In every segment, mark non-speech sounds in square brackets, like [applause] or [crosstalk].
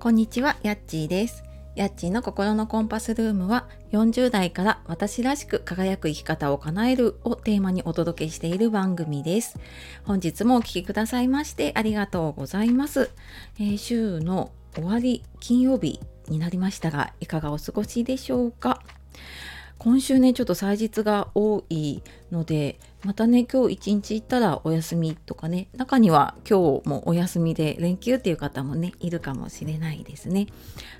こんにちは、やっちーです。やっちーの心のコンパスルームは40代から私らしく輝く生き方を叶えるをテーマにお届けしている番組です。本日もお聴きくださいましてありがとうございます。えー、週の終わり金曜日になりましたがいかがお過ごしでしょうか？今週ねちょっと祭日が多いのでまたね今日一日行ったらお休みとかね中には今日もお休みで連休っていう方もねいるかもしれないですね。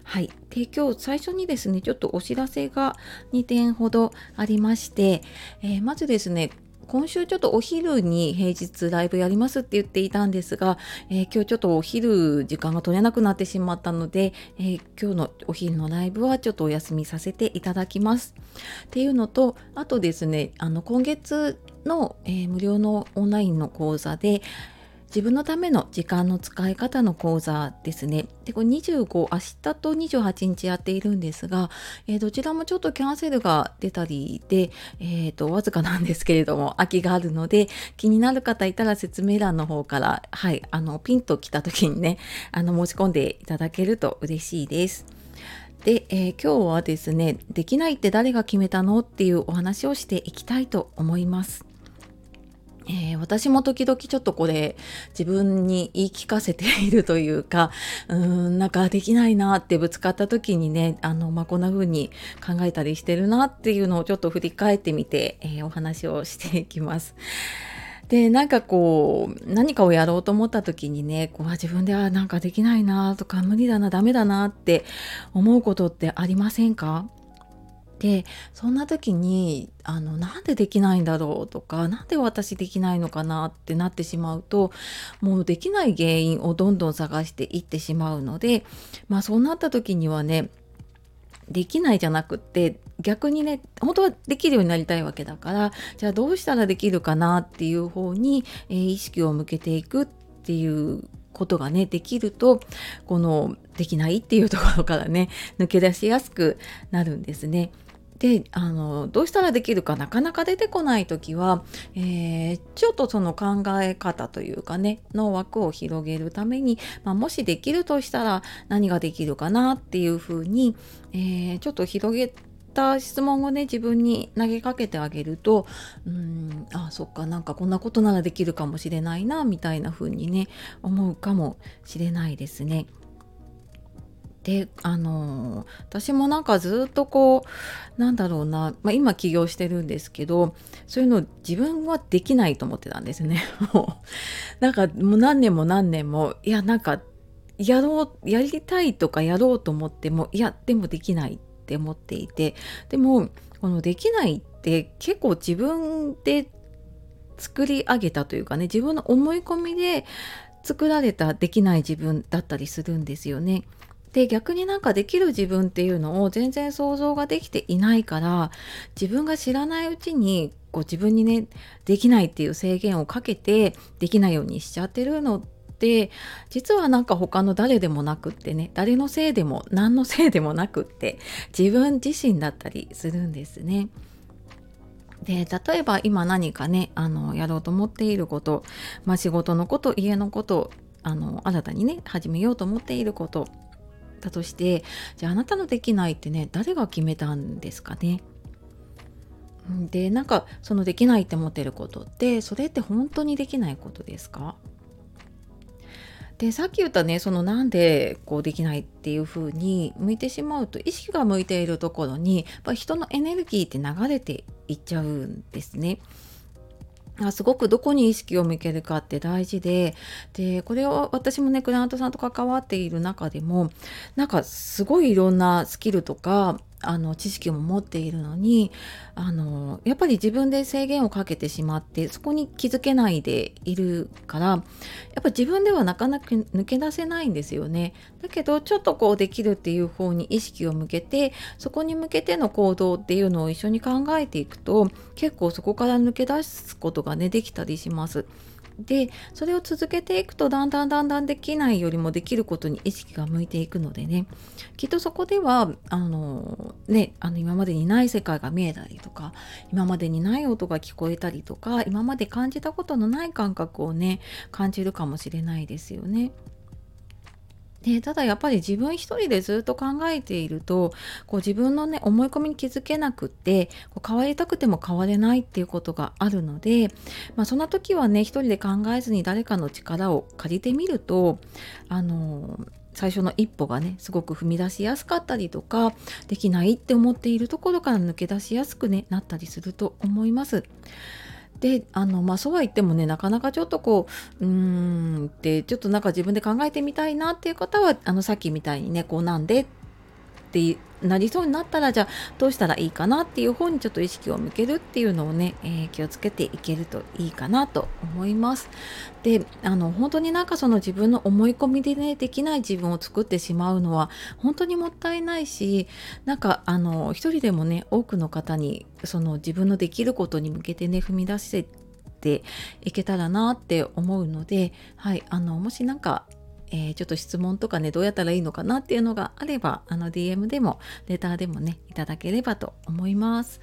はい。で今日最初にですねちょっとお知らせが2点ほどありまして、えー、まずですね今週ちょっとお昼に平日ライブやりますって言っていたんですが、えー、今日ちょっとお昼時間が取れなくなってしまったので、えー、今日のお昼のライブはちょっとお休みさせていただきます。っていうのと、あとですね、あの今月の、えー、無料のオンラインの講座で、自分のための時間の使い方の講座ですね。で、これ25、明日と28日やっているんですが、えー、どちらもちょっとキャンセルが出たりで、えっ、ー、と、わずかなんですけれども、[laughs] 空きがあるので、気になる方いたら説明欄の方から、はい、あの、ピンと来た時にね、あの、申し込んでいただけると嬉しいです。で、えー、今日はですね、できないって誰が決めたの？っていうお話をしていきたいと思います。えー、私も時々ちょっとこれ自分に言い聞かせているというか [laughs] うーんなんかできないなってぶつかった時にねあの、まあ、こんな風に考えたりしてるなっていうのをちょっと振り返ってみて、えー、お話をしていきます。でなんかこう何かをやろうと思った時にねこう自分ではなんかできないなとか無理だなダメだなって思うことってありませんか？でそんな時にあのなんでできないんだろうとか何で私できないのかなってなってしまうともうできない原因をどんどん探していってしまうのでまあそうなった時にはねできないじゃなくって逆にね本当はできるようになりたいわけだからじゃあどうしたらできるかなっていう方に、えー、意識を向けていくっていうことがねできるとこのできないっていうところからね抜け出しやすくなるんですね。であのどうしたらできるかなかなか出てこない時は、えー、ちょっとその考え方というかねの枠を広げるために、まあ、もしできるとしたら何ができるかなっていうふうに、えー、ちょっと広げた質問をね自分に投げかけてあげるとうんあそっかなんかこんなことならできるかもしれないなみたいな風にね思うかもしれないですね。であの私もなんかずっとこうなんだろうな、まあ、今起業してるんですけどそういうの自分はできないと思ってたんですね。も [laughs] うなんかもう何年も何年もいやなんかやろうやりたいとかやろうと思ってもいやでもできないって思っていてでもこのできないって結構自分で作り上げたというかね自分の思い込みで作られたできない自分だったりするんですよね。で逆になんかできる自分っていうのを全然想像ができていないから自分が知らないうちにこう自分にねできないっていう制限をかけてできないようにしちゃってるのって実はなんか他の誰でもなくってね誰のせいでも何のせいでもなくって自分自身だったりするんですね。で例えば今何かねあのやろうと思っていること、まあ、仕事のこと家のことあの新たにね始めようと思っていることだとしてじゃああなたのできないってね誰が決めたんですかね？でなんかそのできないって思ってることってそれって本当にできないことですか？でさっき言ったねそのなんでこうできないっていう風に向いてしまうと意識が向いているところにやっぱ人のエネルギーって流れていっちゃうんですね。すごくどこに意識を向けるかって大事ででこれを私もねクライアントさんと関わっている中でもなんかすごいいろんなスキルとかあの知識も持っているのにあのやっぱり自分で制限をかけてしまってそこに気づけないでいるからやっぱ自分ではなかなか抜け出せないんですよね。だけどちょっとこうできるっていう方に意識を向けてそこに向けての行動っていうのを一緒に考えていくと結構そこから抜け出すことがねできたりします。でそれを続けていくとだんだんだんだんできないよりもできることに意識が向いていくのでねきっとそこではあのねあの今までにない世界が見えたりとか今までにない音が聞こえたりとか今まで感じたことのない感覚をね感じるかもしれないですよね。でただやっぱり自分一人でずっと考えているとこう自分のね思い込みに気づけなくってこう変わりたくても変われないっていうことがあるので、まあ、そんな時はね一人で考えずに誰かの力を借りてみるとあの最初の一歩がねすごく踏み出しやすかったりとかできないって思っているところから抜け出しやすく、ね、なったりすると思います。であのまあそうは言ってもねなかなかちょっとこううーんってちょっとなんか自分で考えてみたいなっていう方はあのさっきみたいにねこうなんでっってなりそうになったらじゃあどうしたらいいかなっていう方にちょっと意識を向けるっていうのをね、えー、気をつけていけるといいかなと思います。であの本当になんかその自分の思い込みでねできない自分を作ってしまうのは本当にもったいないしなんかあの一人でもね多くの方にその自分のできることに向けてね踏み出していけたらなって思うので、はい、あのもし何かえー、ちょっと質問とかねどうやったらいいのかなっていうのがあればあの DM でもレターでもねいただければと思います。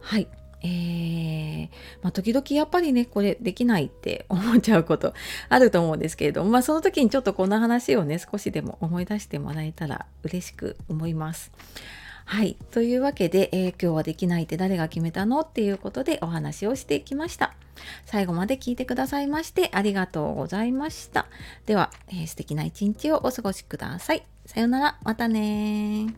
はいえー、まあ、時々やっぱりねこれできないって思っちゃうことあると思うんですけれども、まあ、その時にちょっとこんな話をね少しでも思い出してもらえたら嬉しく思います。はい。というわけで、えー、今日はできないって誰が決めたの？っていうことでお話をしてきました。最後まで聞いてくださいましてありがとうございました。では、えー、素敵な一日をお過ごしください。さようなら。またね